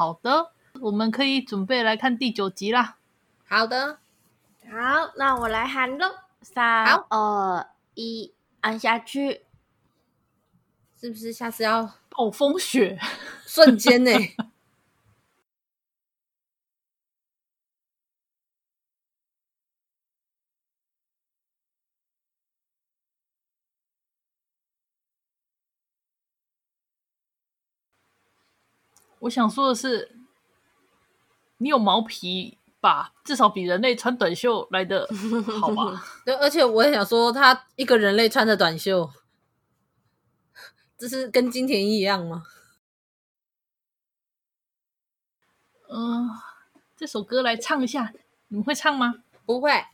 好的，我们可以准备来看第九集啦。好的，好，那我来喊喽，三二一，按下去。是不是下次要暴风雪？瞬间呢？我想说的是，你有毛皮吧？至少比人类穿短袖来的好吧？对，而且我也想说，他一个人类穿着短袖。这是跟金田一一样吗？嗯、呃，这首歌来唱一下，你们会唱吗？不会。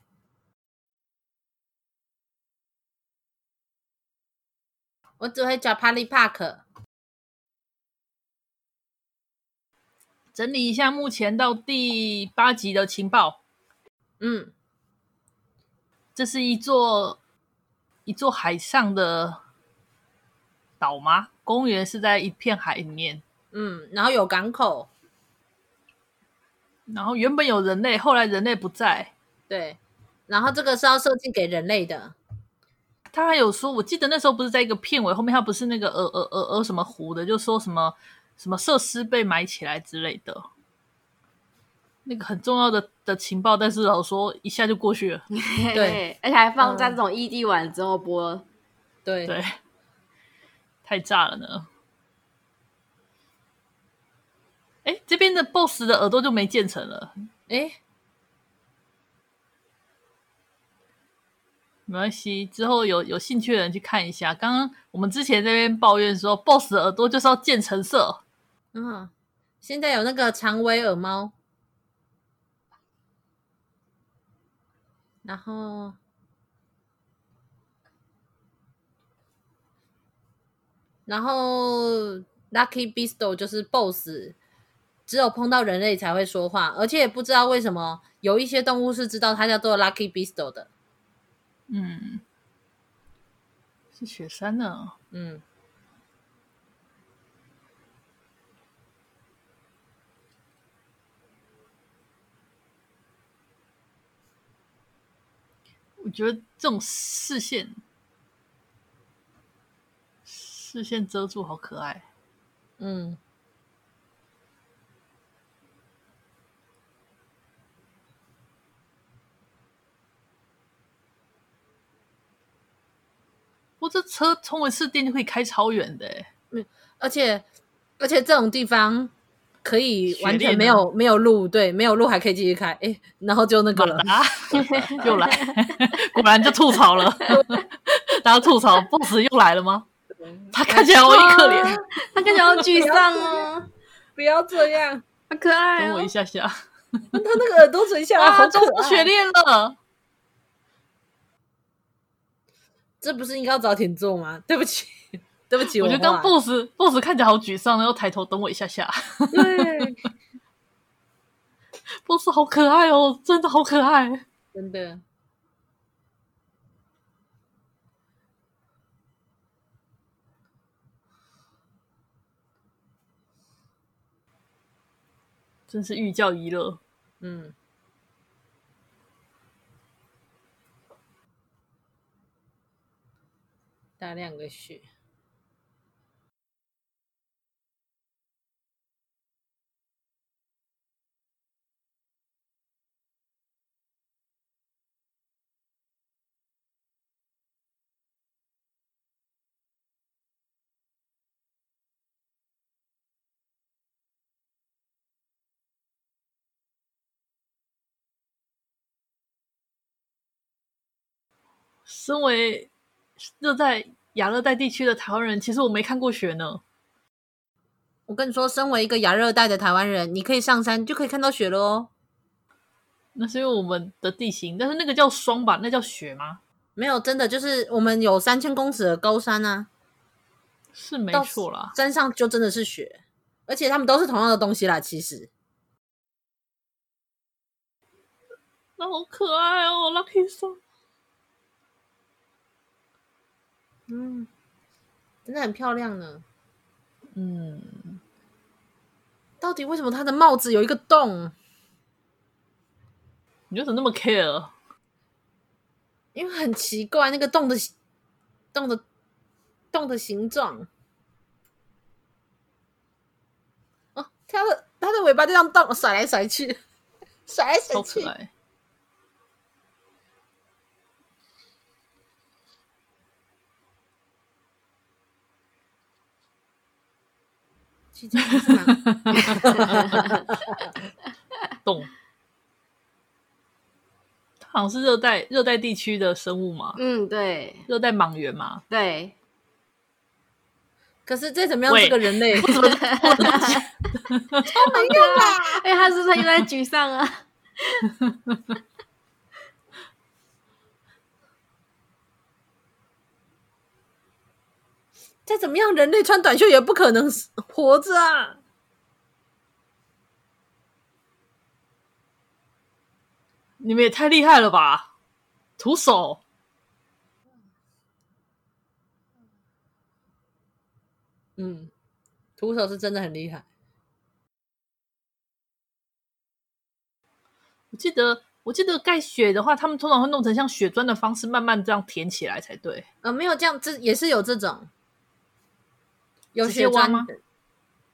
我只会叫 Polly Park。整理一下目前到第八集的情报。嗯，这是一座一座海上的。岛吗？公园是在一片海里面，嗯，然后有港口，然后原本有人类，后来人类不在，对，然后这个是要设计给人类的。他还有说，我记得那时候不是在一个片尾后面，他不是那个呃呃呃呃什么湖的，就说什么什么设施被埋起来之类的，那个很重要的的情报，但是老实说一下就过去了，对，而且还放在这种异地晚之后播，嗯、对对。太炸了呢！哎，这边的 BOSS 的耳朵就没建成了。哎，没关系，之后有有兴趣的人去看一下。刚刚我们之前在那边抱怨说，BOSS 的耳朵就是要建成色。嗯，现在有那个长尾耳猫，然后。然后，Lucky Beasto 就是 BOSS，只有碰到人类才会说话，而且也不知道为什么有一些动物是知道它叫做 Lucky Beasto 的。嗯，是雪山呢。嗯，我觉得这种视线。视线遮住，好可爱。嗯，不过这车充一次电就可以开超远的，嗯，而且而且这种地方可以完全没有没有路，对，没有路还可以继续开，哎，然后就那个了，又来，果然就吐槽了，大家吐槽，BOSS 又来了吗？他看起来好可怜，啊，他看起来好沮丧哦！不要这样，好可爱，哦。等我一下下，他那个耳朵垂下来，好可爱。雪链了，这不是应该要早点做吗？对不起，对不起，我觉得刚 BOSS BOSS 看起来好沮丧，然后抬头等我一下下。对，BOSS 好可爱哦，真的好可爱，真的。真是寓教于乐，嗯，大量的雪。身为热带亚热带地区的台湾人，其实我没看过雪呢。我跟你说，身为一个亚热带的台湾人，你可以上山就可以看到雪了哦。那是因为我们的地形，但是那个叫霜吧？那叫雪吗？没有，真的就是我们有三千公尺的高山啊，是没错啦。山上就真的是雪，而且他们都是同样的东西啦。其实，那好可爱哦，Lucky Song。嗯，真的很漂亮呢。嗯，到底为什么他的帽子有一个洞？你为什么那么 care？因为很奇怪，那个洞的洞的洞的形状。哦，它的它的尾巴就这样动，甩来甩去，甩来甩去。动，它好像是热带热带地区的生物嘛？嗯，对，热带蟒螈嘛？对。可是再怎么样，这个人类 超没用啊！哎他是他又在沮丧啊。再怎么样，人类穿短袖也不可能活着啊！你们也太厉害了吧！徒手，嗯，徒手是真的很厉害。我记得，我记得盖雪的话，他们通常会弄成像雪砖的方式，慢慢这样填起来才对。呃，没有这样，这也是有这种。有些弯吗？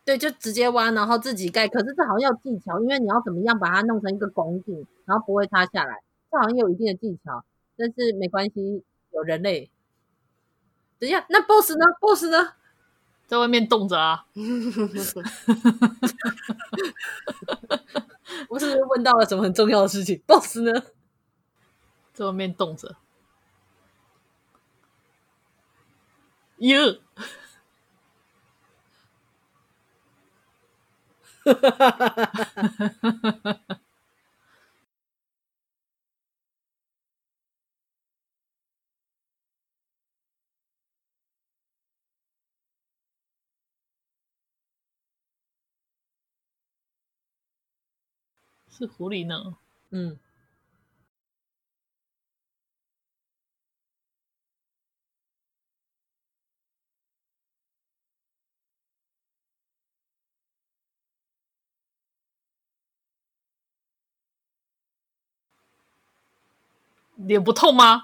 对，就直接弯，然后自己盖。可是这好像要技巧，因为你要怎么样把它弄成一个拱顶，然后不会塌下来，这好像有一定的技巧。但是没关系，有人类。等一下，那 boss 呢？boss 呢？在外面冻着啊！我是不是问到了什么很重要的事情？boss 呢？在外面冻着。哟。哈哈哈哈哈！哈 哈是狐狸呢？嗯。脸不痛吗？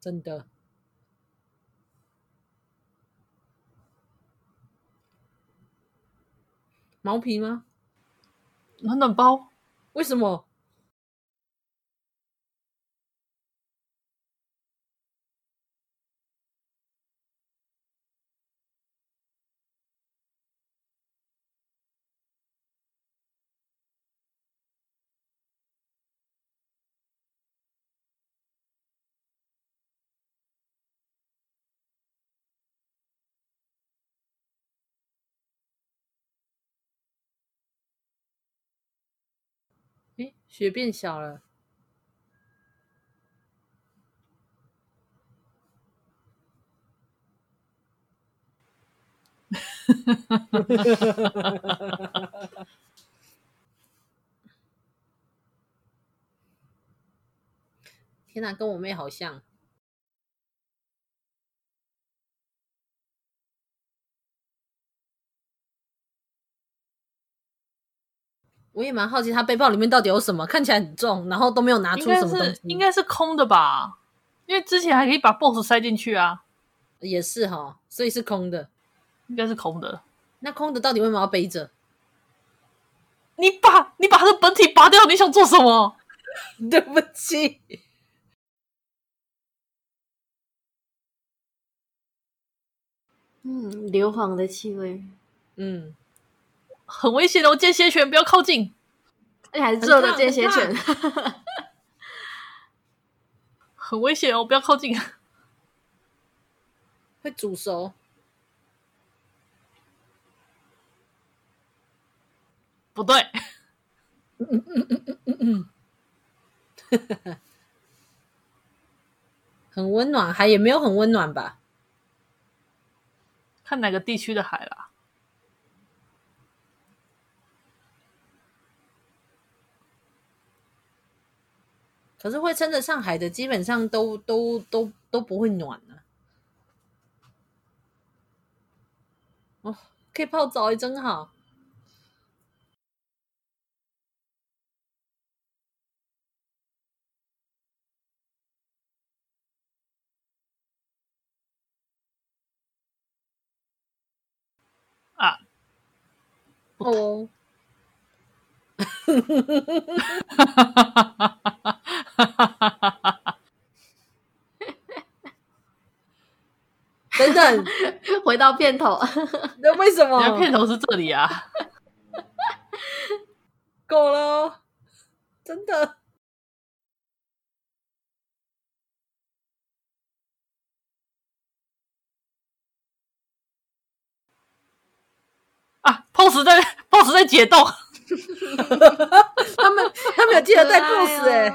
真的？毛皮吗？暖暖包？为什么？雪变小了。天哪，跟我妹好像。我也蛮好奇，他背包里面到底有什么？看起来很重，然后都没有拿出什么东西。应该是空的吧？因为之前还可以把 BOSS 塞进去啊。也是哈，所以是空的，应该是空的。那空的到底为什么要背着？你把你把他的本体拔掉，你想做什么？对不起。嗯，硫磺的气味。嗯。很危险的，我间歇泉不要靠近。哎，还是热的间歇泉，很危险哦，不要靠近，会煮熟。不对，嗯嗯嗯嗯嗯嗯嗯，很温暖，海也没有很温暖吧？看哪个地区的海啦。可是会撑得上海的，基本上都都都都不会暖啊。哦，可以泡澡也真好。啊！哦。等等，回到片头，那为什么？片头是这里啊？够了，真的。啊！pose 在 pose 在解冻。他们他们有记得带 boss 哎，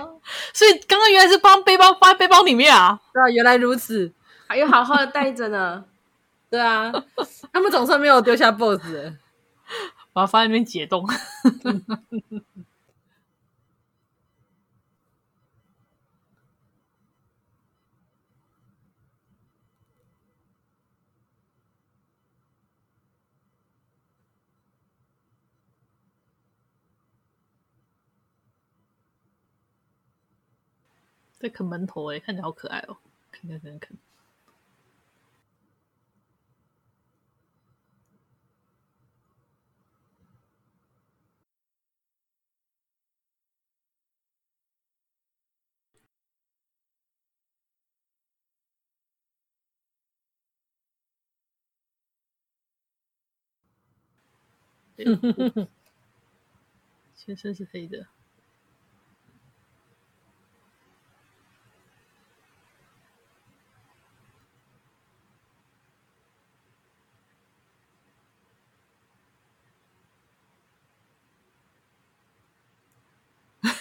所以刚刚原来是帮背包放在背包里面啊。对啊，原来如此，还有好好的带着呢。对啊，他们总算没有丢下 boss，把它 放在那边解冻。在啃馒头哎，看起来好可爱哦！啃啃啃啃。全身是黑的。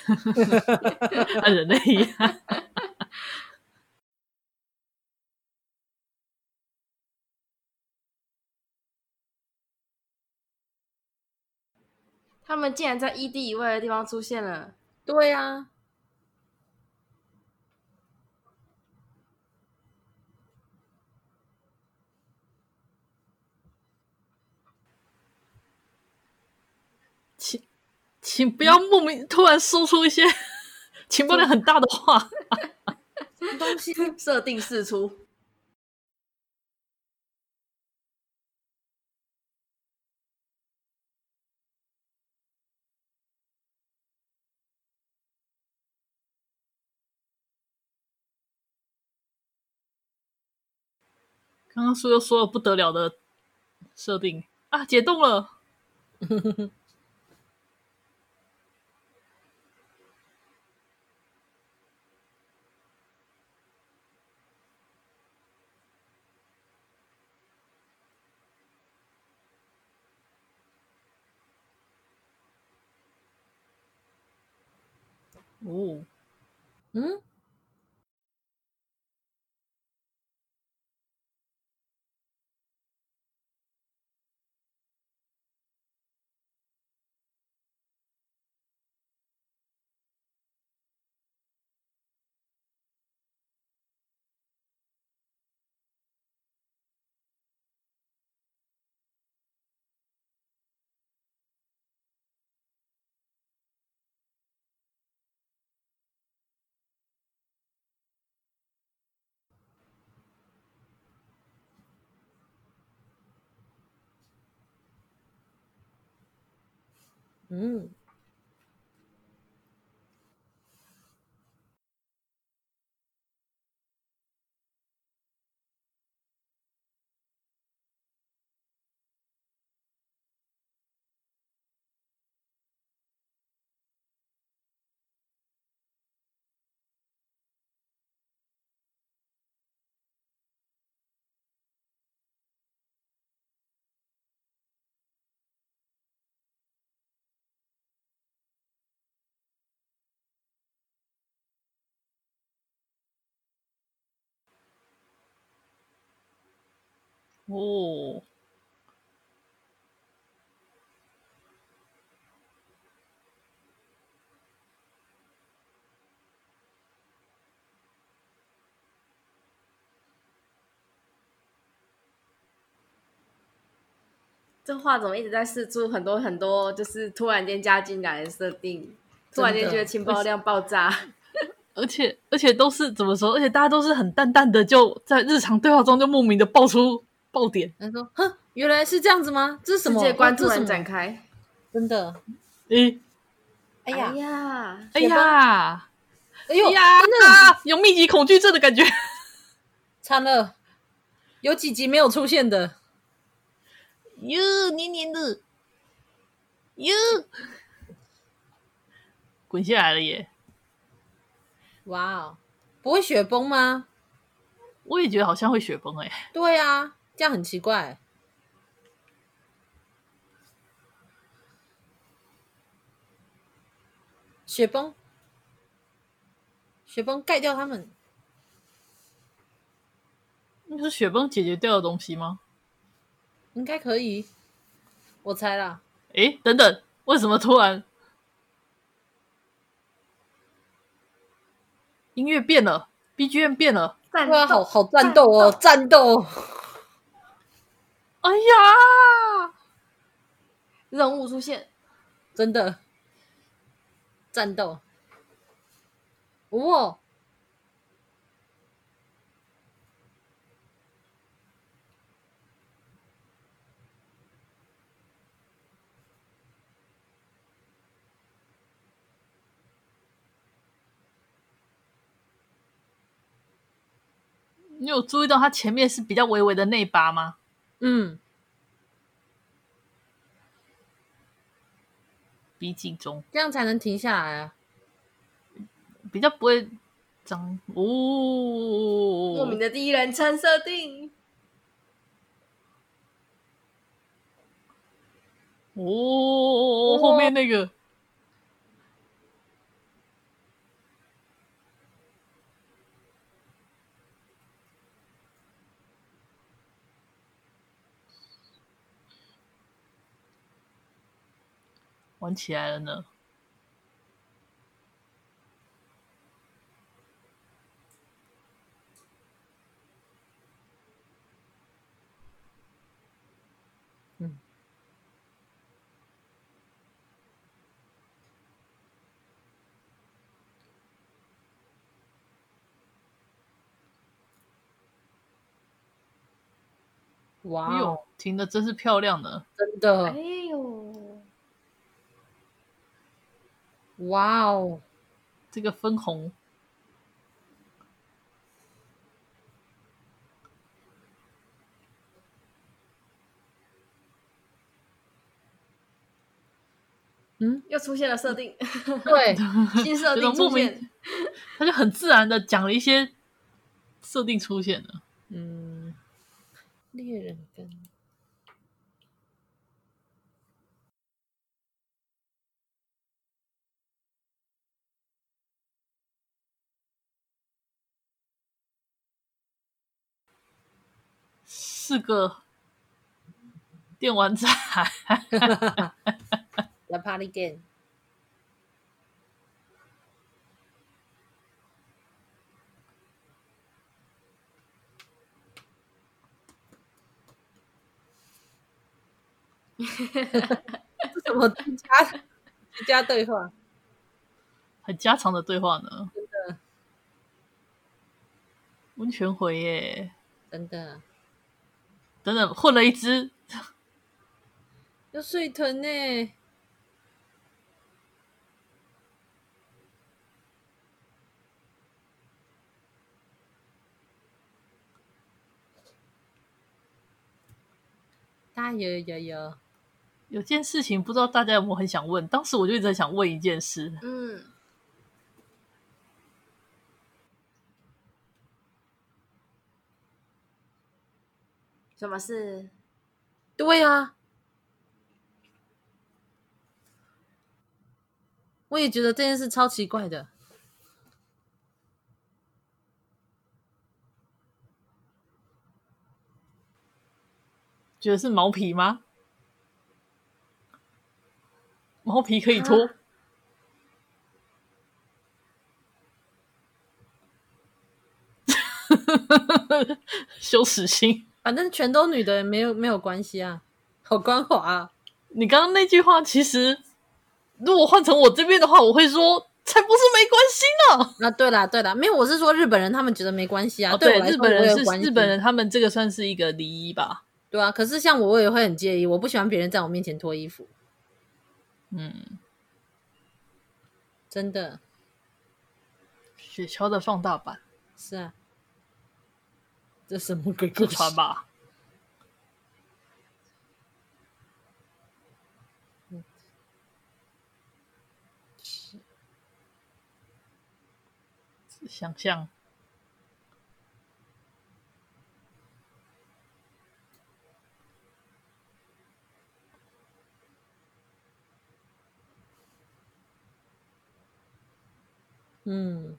和人类一样，他们竟然在异地以外的地方出现了。对呀，请请不要莫名突然说出一些情报量很大的话。什么东西？设定释出。刚刚说又说了不得了的设定啊，解冻了。哦，嗯，嗯，哦。这话怎么一直在试出很多很多，就是突然间加进来的设定，突然间觉得情报量爆炸，而且而且都是怎么说？而且大家都是很淡淡的，就在日常对话中就莫名的爆出爆点。他说：“哼，原来是这样子吗？这是什么？世界观突然展开，真的。诶，哎呀呀，哎呀，哎呦呀，有密集恐惧症的感觉，惨了，有几集没有出现的。”哟，黏黏的，哟，滚下来了耶！哇哦，不会雪崩吗？我也觉得好像会雪崩哎。对啊，这样很奇怪。雪崩，雪崩盖掉他们，那是雪崩解决掉的东西吗？应该可以，我猜啦。诶，等等，为什么突然音乐变了？BGM 变了？对啊，好好战斗哦，战斗！哎呀，人物出现，真的战斗！哇！你有注意到他前面是比较微微的内八吗？嗯，逼近中，这样才能停下来啊，比较不会脏哦。莫名的第一人称设定，哦，后面那个。玩起来了呢！嗯，哇哦，停的真是漂亮呢，真的。哎呦！哇哦，这个分红，嗯，又出现了设定，对，新设定出现，他就很自然的讲了一些设定出现了，嗯，猎人跟。四个电玩仔，The Party Game，这什么居家居家对话？很家常的对话呢？真的，温泉回耶，真的。等等，混了一只，有水豚呢。大有有有，有件事情不知道大家有没有很想问？当时我就一直想问一件事，嗯。什么事？对啊，我也觉得这件事超奇怪的。觉得是毛皮吗？毛皮可以脱？羞耻心。反正全都女的，没有没有关系啊。好光滑啊！你刚刚那句话，其实如果换成我这边的话，我会说，才不是没关系呢。啊，对啦，对啦，没有，我是说日本人他们觉得没关系啊。哦、对，对日本人是日本人，他们这个算是一个礼仪吧？对啊，可是像我，我也会很介意，我不喜欢别人在我面前脱衣服。嗯，真的，雪橇的放大版是啊，这什么鬼故事？吧？想象，嗯，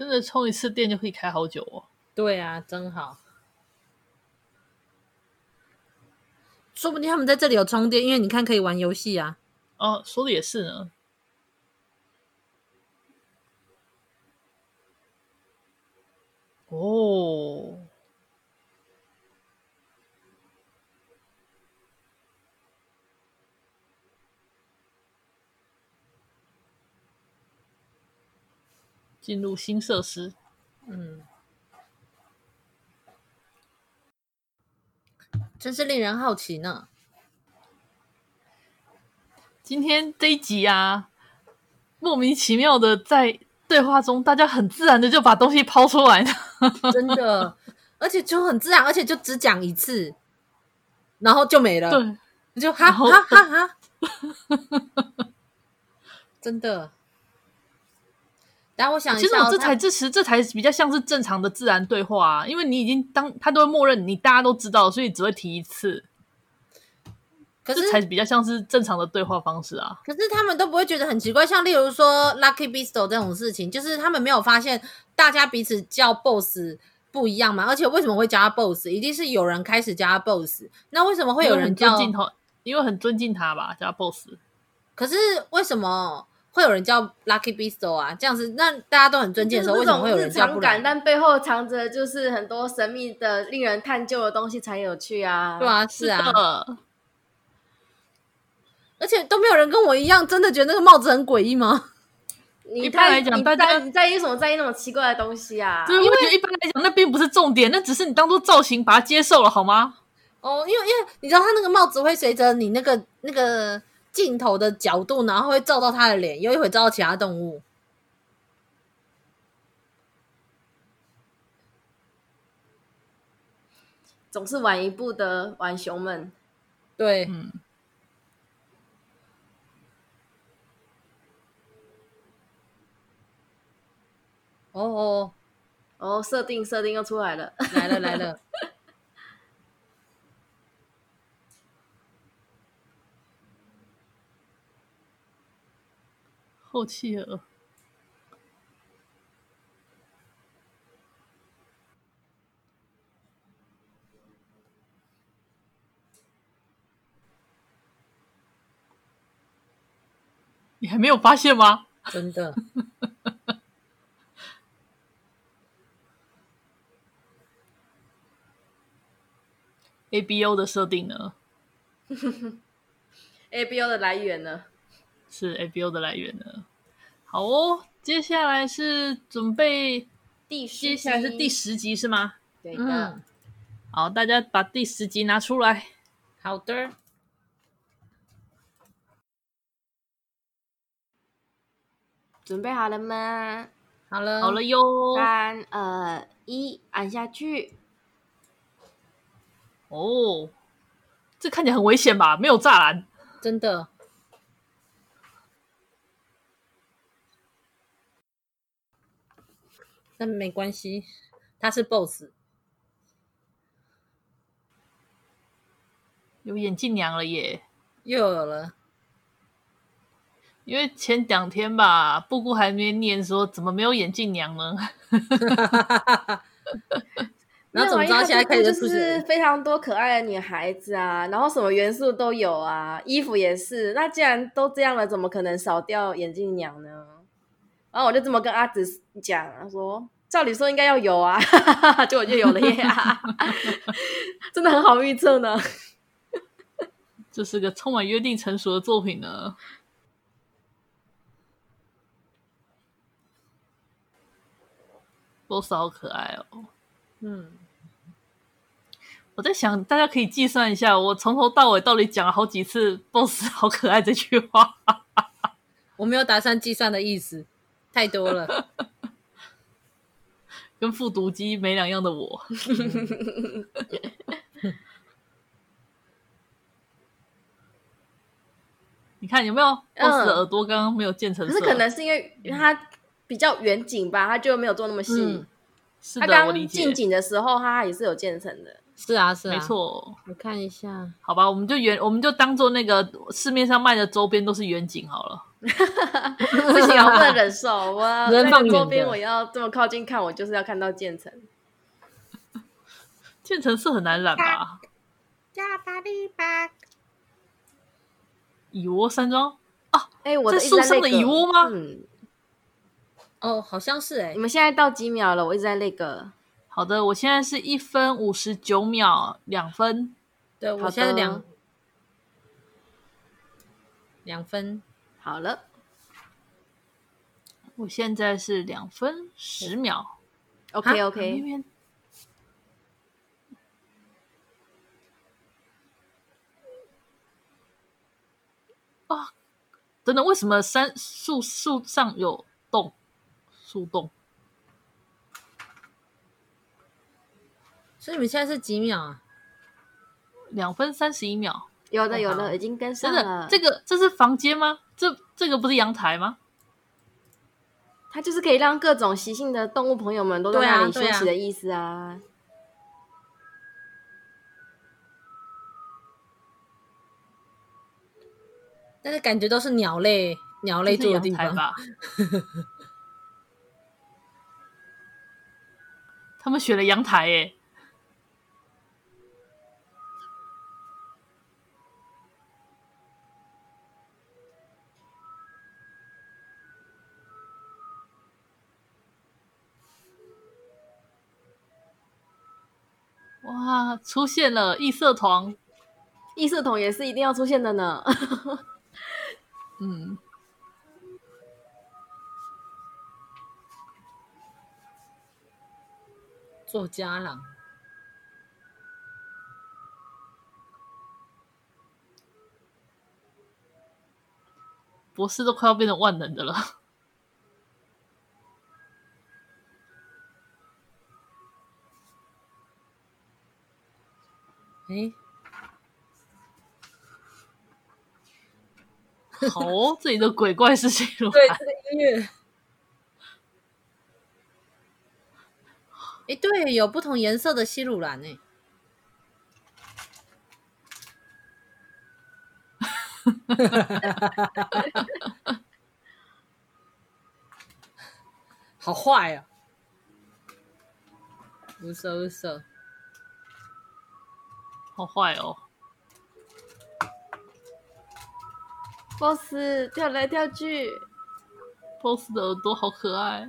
真的充一次电就可以开好久哦。对啊，真好。说不定他们在这里有充电，因为你看可以玩游戏啊。哦，说的也是呢。哦，进入新设施，嗯。真是令人好奇呢。今天这一集啊，莫名其妙的在对话中，大家很自然的就把东西抛出来了，真的，而且就很自然，而且就只讲一次，然后就没了，对，就哈哈哈哈，真的。但我想一下，其实我这才支持，这才比较像是正常的自然对话啊，因为你已经当他都会默认你大家都知道，所以只会提一次。可是这才比较像是正常的对话方式啊。可是他们都不会觉得很奇怪，像例如说 Lucky Beasto 这种事情，就是他们没有发现大家彼此叫 Boss 不一样嘛？而且为什么会叫他 Boss？一定是有人开始叫他 Boss。那为什么会有人叫？因为很尊敬他吧，叫他 Boss。可是为什么？会有人叫 Lucky Beasto 啊，这样子，那大家都很尊敬的时候，为什么会有人叫不来？但背后藏着就是很多神秘的、令人探究的东西才有趣啊！对啊，是啊，而且都没有人跟我一样，真的觉得那个帽子很诡异吗？你一般来讲，大家你在意什么？在意那种奇怪的东西啊？对，因为一般来讲，那并不是重点，那只是你当做造型把它接受了，好吗？哦，因为因为你知道，它那个帽子会随着你那个那个。镜头的角度，然后会照到他的脸，又一会照到其他动物。总是晚一步的浣熊们，对，嗯。哦哦哦，设定设定又出来了，来了来了。后企鹅，你还没有发现吗？真的，ABO 的设定呢？ABO 的来源呢？是 ABO 的来源呢。好哦，接下来是准备第十，接下来是第十集是吗？对的。嗯。好，大家把第十集拿出来。好的。准备好了吗？好了，好了哟。三二一，按下去。哦，这看起来很危险吧？没有栅栏，真的。但没关系，他是 boss，有眼镜娘了耶，又有了。因为前两天吧，布布还没念说怎么没有眼镜娘呢？然后怎么知道现在开始就是非常多可爱的女孩子啊，然后什么元素都有啊，衣服也是。那既然都这样了，怎么可能少掉眼镜娘呢？然后我就这么跟阿紫讲，他说：“照理说应该要有啊，结果就有了耶，真的很好预测呢。这是个充满约定成熟的作品呢。BOSS 好可爱哦。嗯，我在想，大家可以计算一下，我从头到尾到底讲了好几次 “BOSS 好可爱”这句话。我没有打算计算的意思，太多了。跟复读机没两样的我，你看有没有？BOSS 的耳朵刚刚没有渐层色，可是可能是因为它比较远景吧，它就没有做那么细。嗯、是的，它刚刚近景的时候，它也是有建成的。是啊，是啊，没错。我看一下，好吧，我们就远，我们就当做那个市面上卖的周边都是远景好了。不行，我不能忍受。我人放周边我要这么靠近看，我就是要看到建成。建成是很难染吧？蚁窝山庄啊？哎、欸，我在树上的蚁窝吗？嗯。哦，好像是哎、欸。你们现在到几秒了？我一直在那个。好的，我现在是一分五十九秒两分。对，我现在两两分。好了，我现在是两分十秒。OK OK。啊，等等，为什么三树树上有洞？树洞。所以你们现在是几秒啊？两分三十一秒。有的，有的，已经跟上了。这个这是房间吗？这这个不是阳台吗？它就是可以让各种习性的动物朋友们都在那里休息的意思啊。啊但是感觉都是鸟类，鸟类住的地方吧。他们选了阳台耶。哇，出现了异色瞳，异色瞳也是一定要出现的呢。嗯，作家郎，博士都快要变成万能的了。哎，好哦，这里的鬼怪是谁？对，这个音乐。哎，对，有不同颜色的西鲁兰呢。好坏啊！无色无色。好坏哦！BOSS 跳来跳去，BOSS 的耳朵好可爱。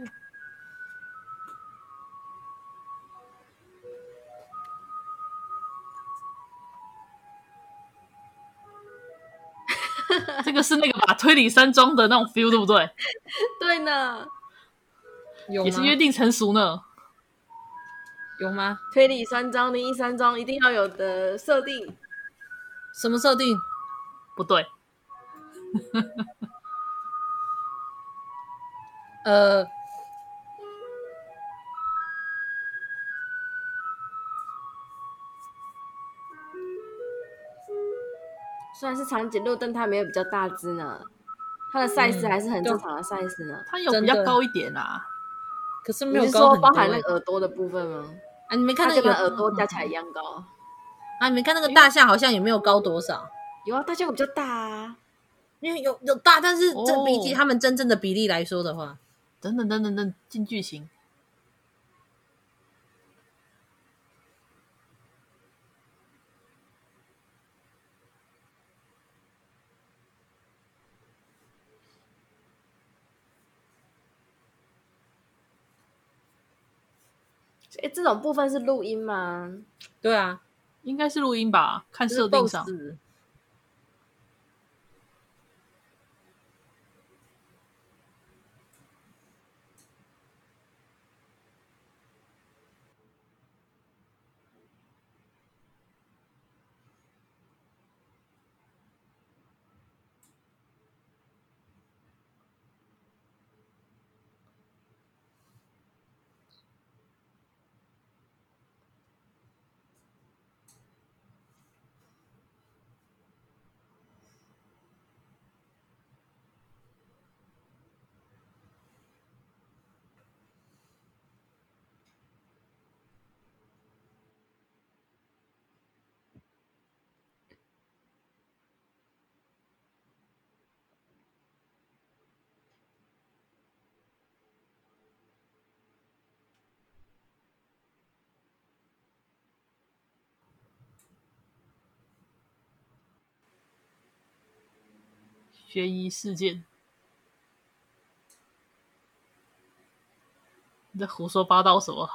这个是那个把推理山庄的那种 feel，对不对？对呢，也是约定成熟呢。有吗？推理三章、灵异三章一定要有的设定。什么设定？不对。呃，虽然是长颈鹿，但它没有比较大只呢。它的 size 还是很正常的 size 呢。它有比较高一点啊。可是没有高，你是说包含那个耳朵的部分吗？啊，你没看那个耳朵加起来一样高啊？你没看那个大象好像也没有高多少？有啊，大象比较大啊，因为有有大，但是这比起他们真正的比例来说的话，等等等等等进剧情。哎，这种部分是录音吗？对啊，应该是录音吧？看设定上。悬疑事件，你在胡说八道什么？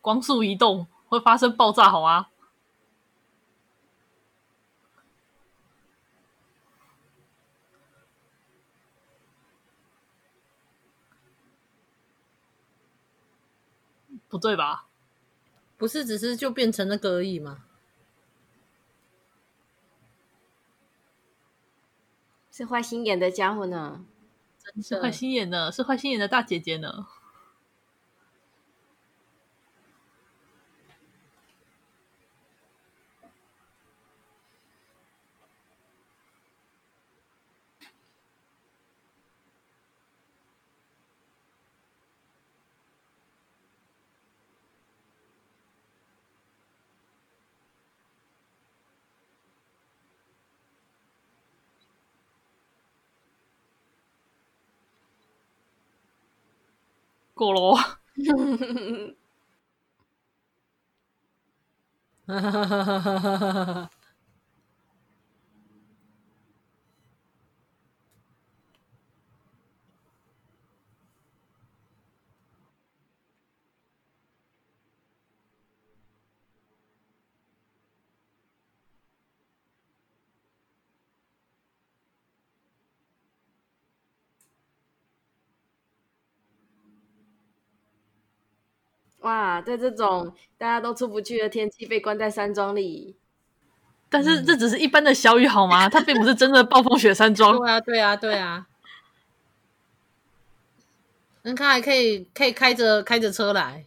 光速移动会发生爆炸，好吗？不对吧？不是，只是就变成那个而已吗？是坏心眼的家伙呢，是坏心眼的，是坏心眼的大姐姐呢。够了，哈哈哈哈哈哈！哇，在这种大家都出不去的天气，被关在山庄里，但是这只是一般的小雨好吗？它并不是真的暴风雪山庄。对啊，对啊，对啊。你看，还可以可以开着开着车来，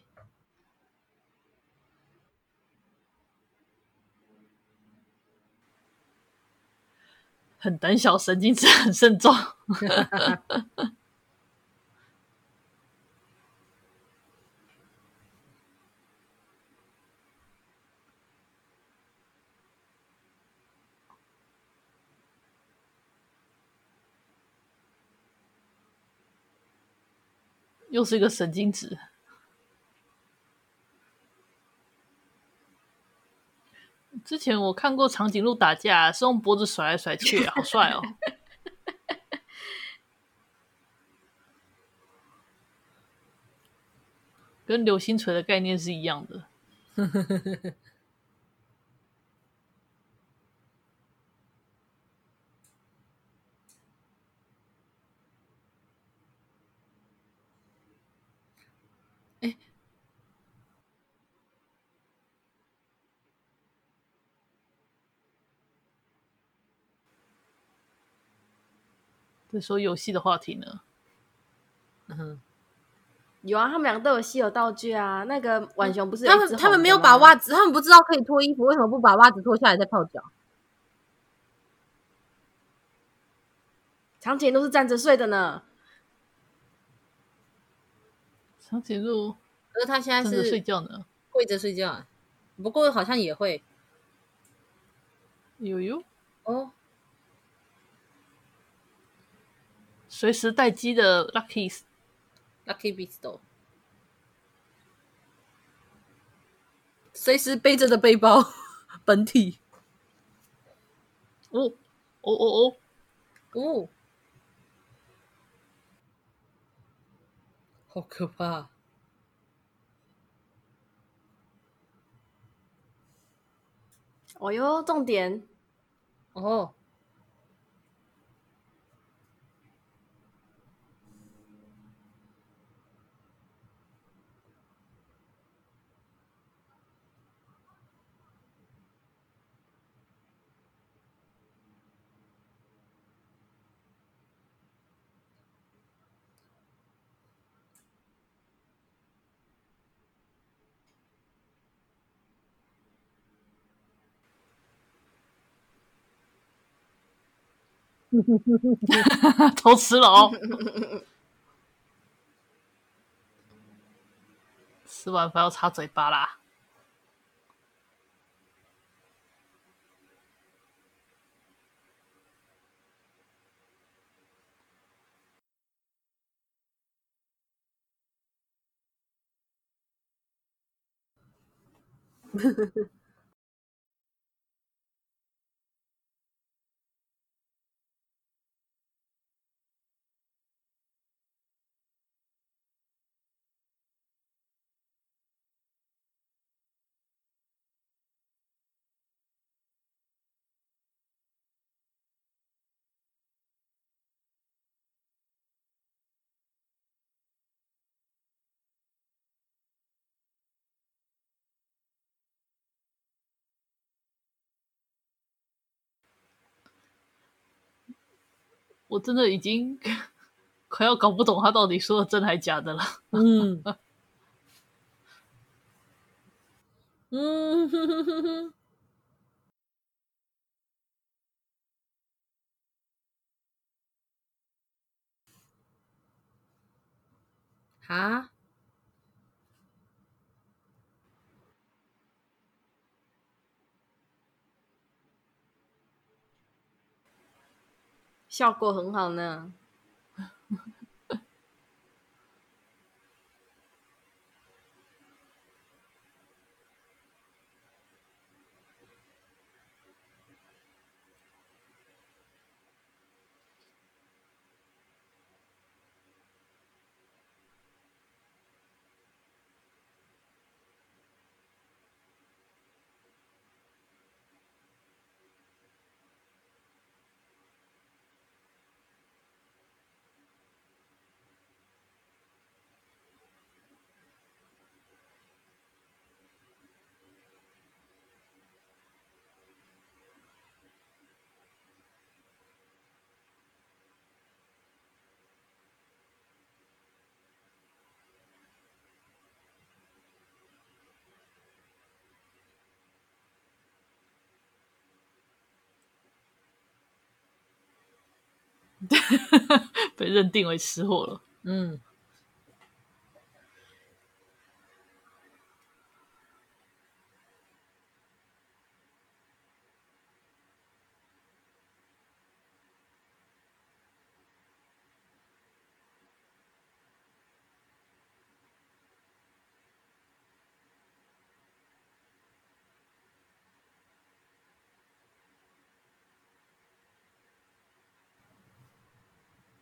很胆小，神经质，很慎重。又是一个神经质。之前我看过长颈鹿打架，是用脖子甩来甩去，好帅哦！跟流星锤的概念是一样的。再说游戏的话题呢？嗯哼，有啊，他们两个都有稀有道具啊。那个浣熊不是他们他们没有把袜子，他们不知道可以脱衣服，为什么不把袜子脱下来再泡脚？长颈鹿是站着睡的呢。长颈鹿，可是他现在是睡觉呢，跪着睡觉。不过好像也会，有有哦。随时待机的 Lucky Lucky Visto 随时背着的背包 本体。哦哦哦哦。哦。好可怕。哦哟重点。哦。偷吃了哦！吃完饭要擦嘴巴啦。我真的已经 快要搞不懂他到底说的真还假的了。嗯，嗯。哼哼哼哼，哈，效果很好呢。被认定为吃货了。嗯，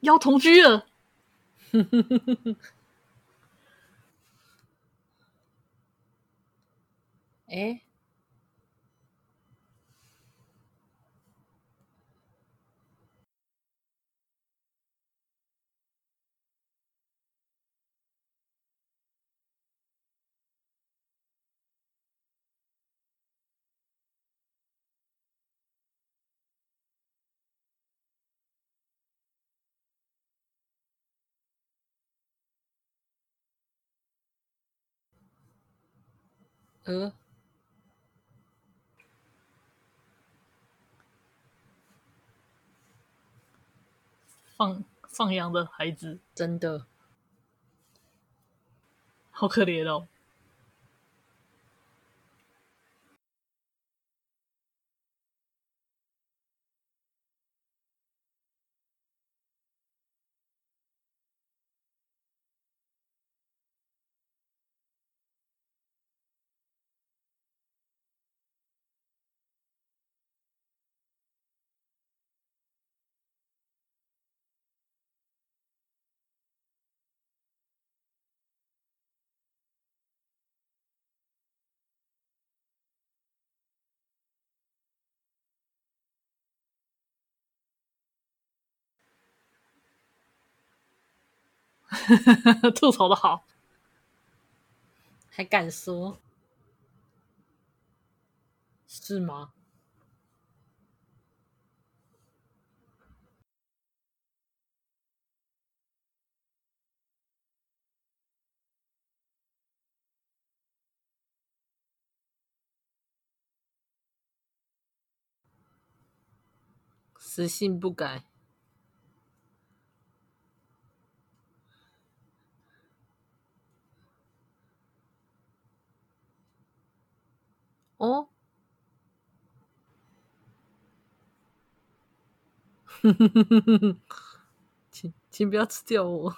要同居了，哎，呃，放放羊的孩子，真的。好可怜哦。吐槽的好，还敢说？是吗？死性不改。哦。哼哼哼哼哼哼，请请不要吃掉我。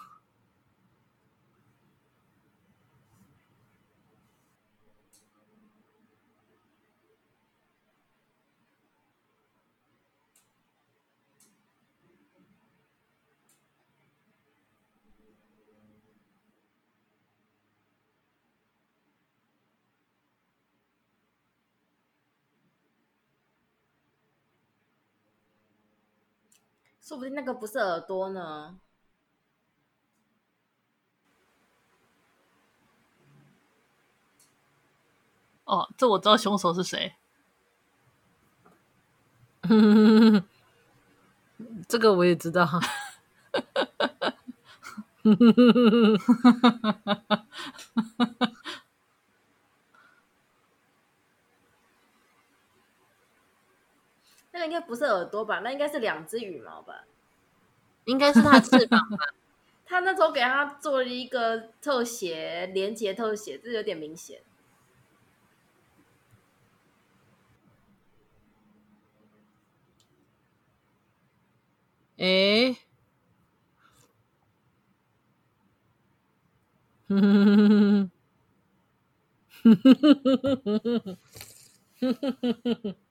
说不定那个不是耳朵呢。哦，这我知道凶手是谁。这个我也知道。那应该不是耳朵吧？那应该是两只羽毛吧？应该是它翅膀吧？他那时候给他做了一个特写，连结特写，这有点明显。哎，哼哼哼哼哼哼哼哼哼哼哼哼哼。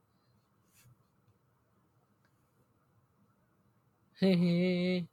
嘿嘿。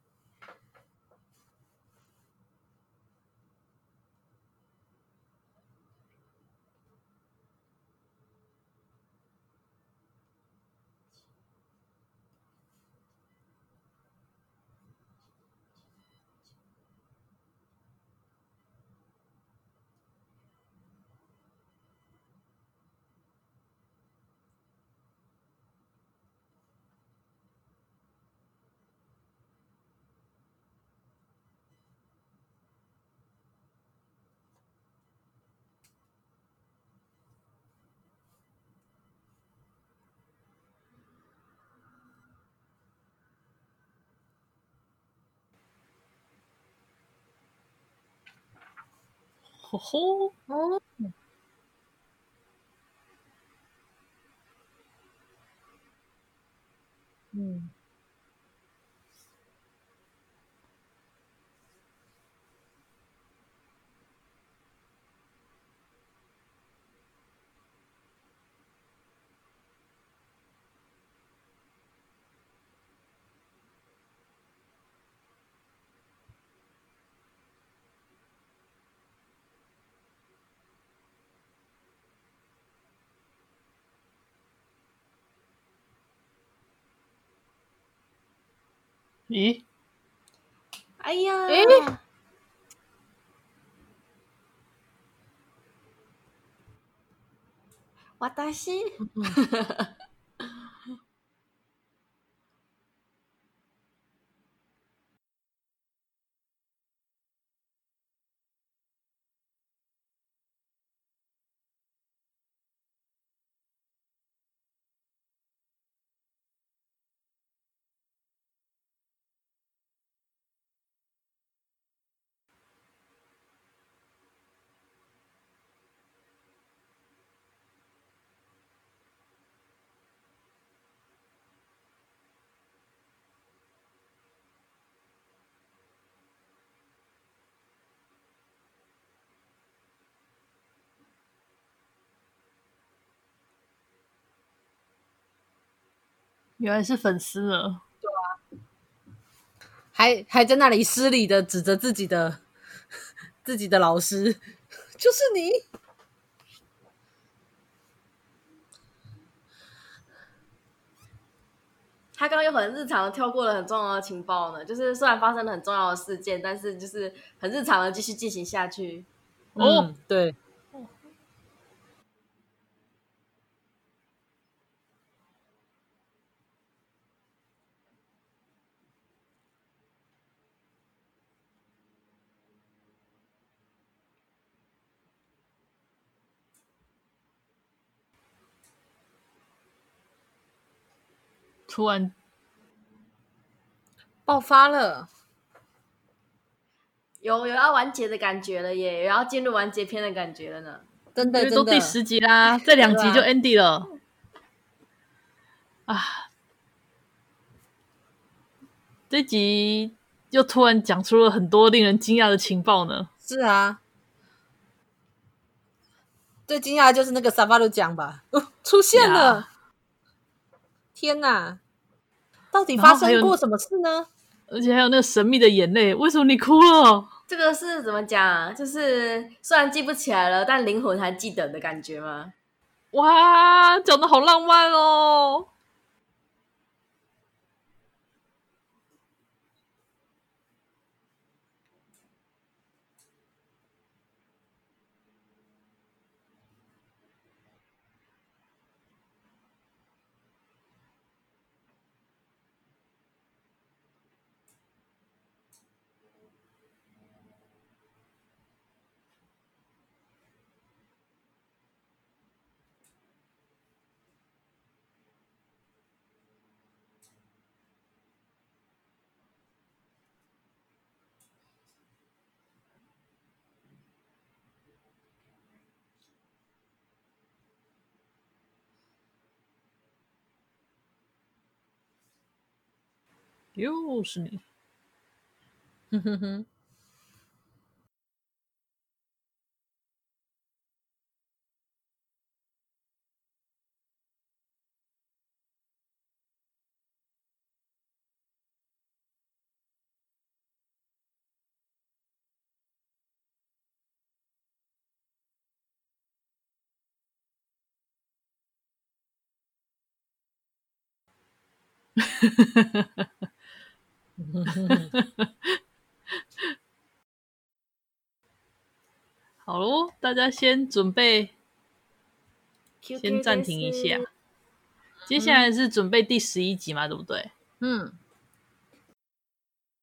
ほう。うん。えあいやー。え？私、原来是粉丝了。对啊，还还在那里失礼的指着自己的 自己的老师，就是你。他刚刚又很日常的跳过了很重要的情报呢，就是虽然发生了很重要的事件，但是就是很日常的继续进行下去。哦，嗯、对。突然爆发了，有有要完结的感觉了耶，有要进入完结篇的感觉了呢。真的，都第十集啦，这两集就 ending 了。啊，这集又突然讲出了很多令人惊讶的情报呢。是啊，最惊讶的就是那个沙发的讲吧，出现了。天哪！到底发生过什么事呢？而且还有那个神秘的眼泪，为什么你哭了？这个是怎么讲？就是虽然记不起来了，但灵魂还记得的感觉吗？哇，讲的好浪漫哦！Южный. 好喽，大家先准备，先暂停一下。接下来是准备第十一集嘛，对不对？嗯。